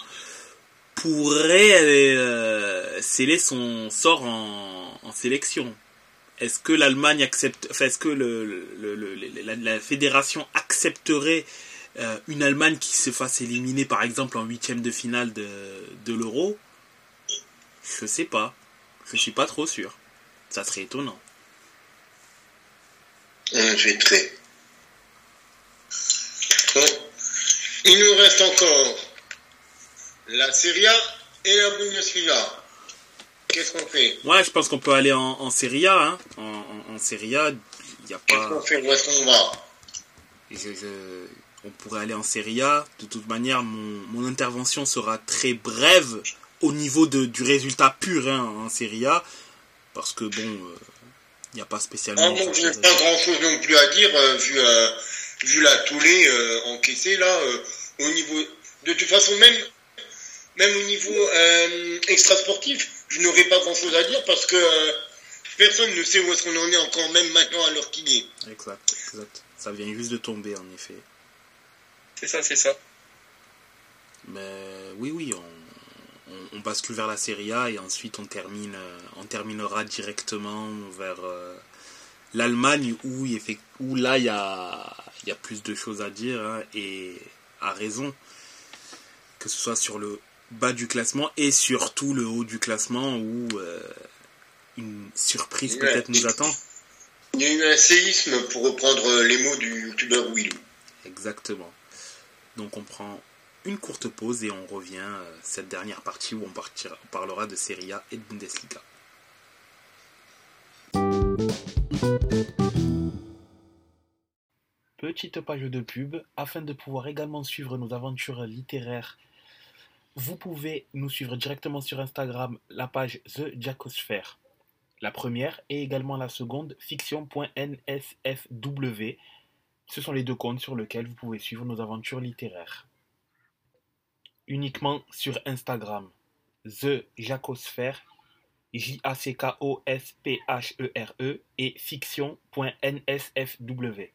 pourrait euh, sceller son sort en, en sélection. Est-ce que l'Allemagne accepte, est-ce que la, fédération accepterait euh, une Allemagne qui se fasse éliminer, par exemple, en huitième de finale de, l'Euro? Je sais pas. Je suis pas trop sûr. Ça serait étonnant. On fait très. Bon. Il nous reste encore la Serie A et la Bundesliga. Qu'est-ce qu'on fait? Ouais, je pense qu'on peut aller en, en Serie A. Hein. En, en, en Serie A, il n'y a Qu'est-ce pas. qu'on fait? Où est-ce qu'on va? Je- je- on pourrait aller en Serie A. De toute manière, mon, mon intervention sera très brève au niveau de, du résultat pur hein, en Serie A. Parce que bon, euh, il n'y a pas spécialement. Ah, je n'ai pas grand-chose non plus à dire, euh, vu, euh, vu la tollée euh, encaissée, là, au niveau... De toute façon, même, même au niveau extra-sportif, je n'aurais pas grand-chose à dire, parce que euh, personne ne sait où est-ce qu'on en est encore, même maintenant, à l'heure qu'il est. Exact, exact. Ça vient juste de tomber, en effet. C'est ça, c'est ça. Mais oui, oui, on, on, on bascule vers la Serie A et ensuite on termine, euh, on terminera directement vers euh, l'Allemagne où, il fait- où là il y a, il y a plus de choses à dire hein, et à raison. Que ce soit sur le bas du classement et surtout le haut du classement où euh, une surprise peut-être nous attend. Il y a eu un séisme, pour reprendre les mots du youtubeur Willou. Exactement. Donc on prend une courte pause et on revient euh, cette dernière partie où on, partira- on parlera de Serie A et de Bundesliga. Petite page de pub, afin de pouvoir également suivre nos aventures littéraires, vous pouvez nous suivre directement sur Instagram, la page The Jacosphere. La première et également la seconde, fiction.nsfw. Ce sont les deux comptes sur lesquels vous pouvez suivre nos aventures littéraires. Uniquement sur Instagram, The Jacosphère, J-A-C-K-O-S-P-H-E-R-E, et fiction.nsfw.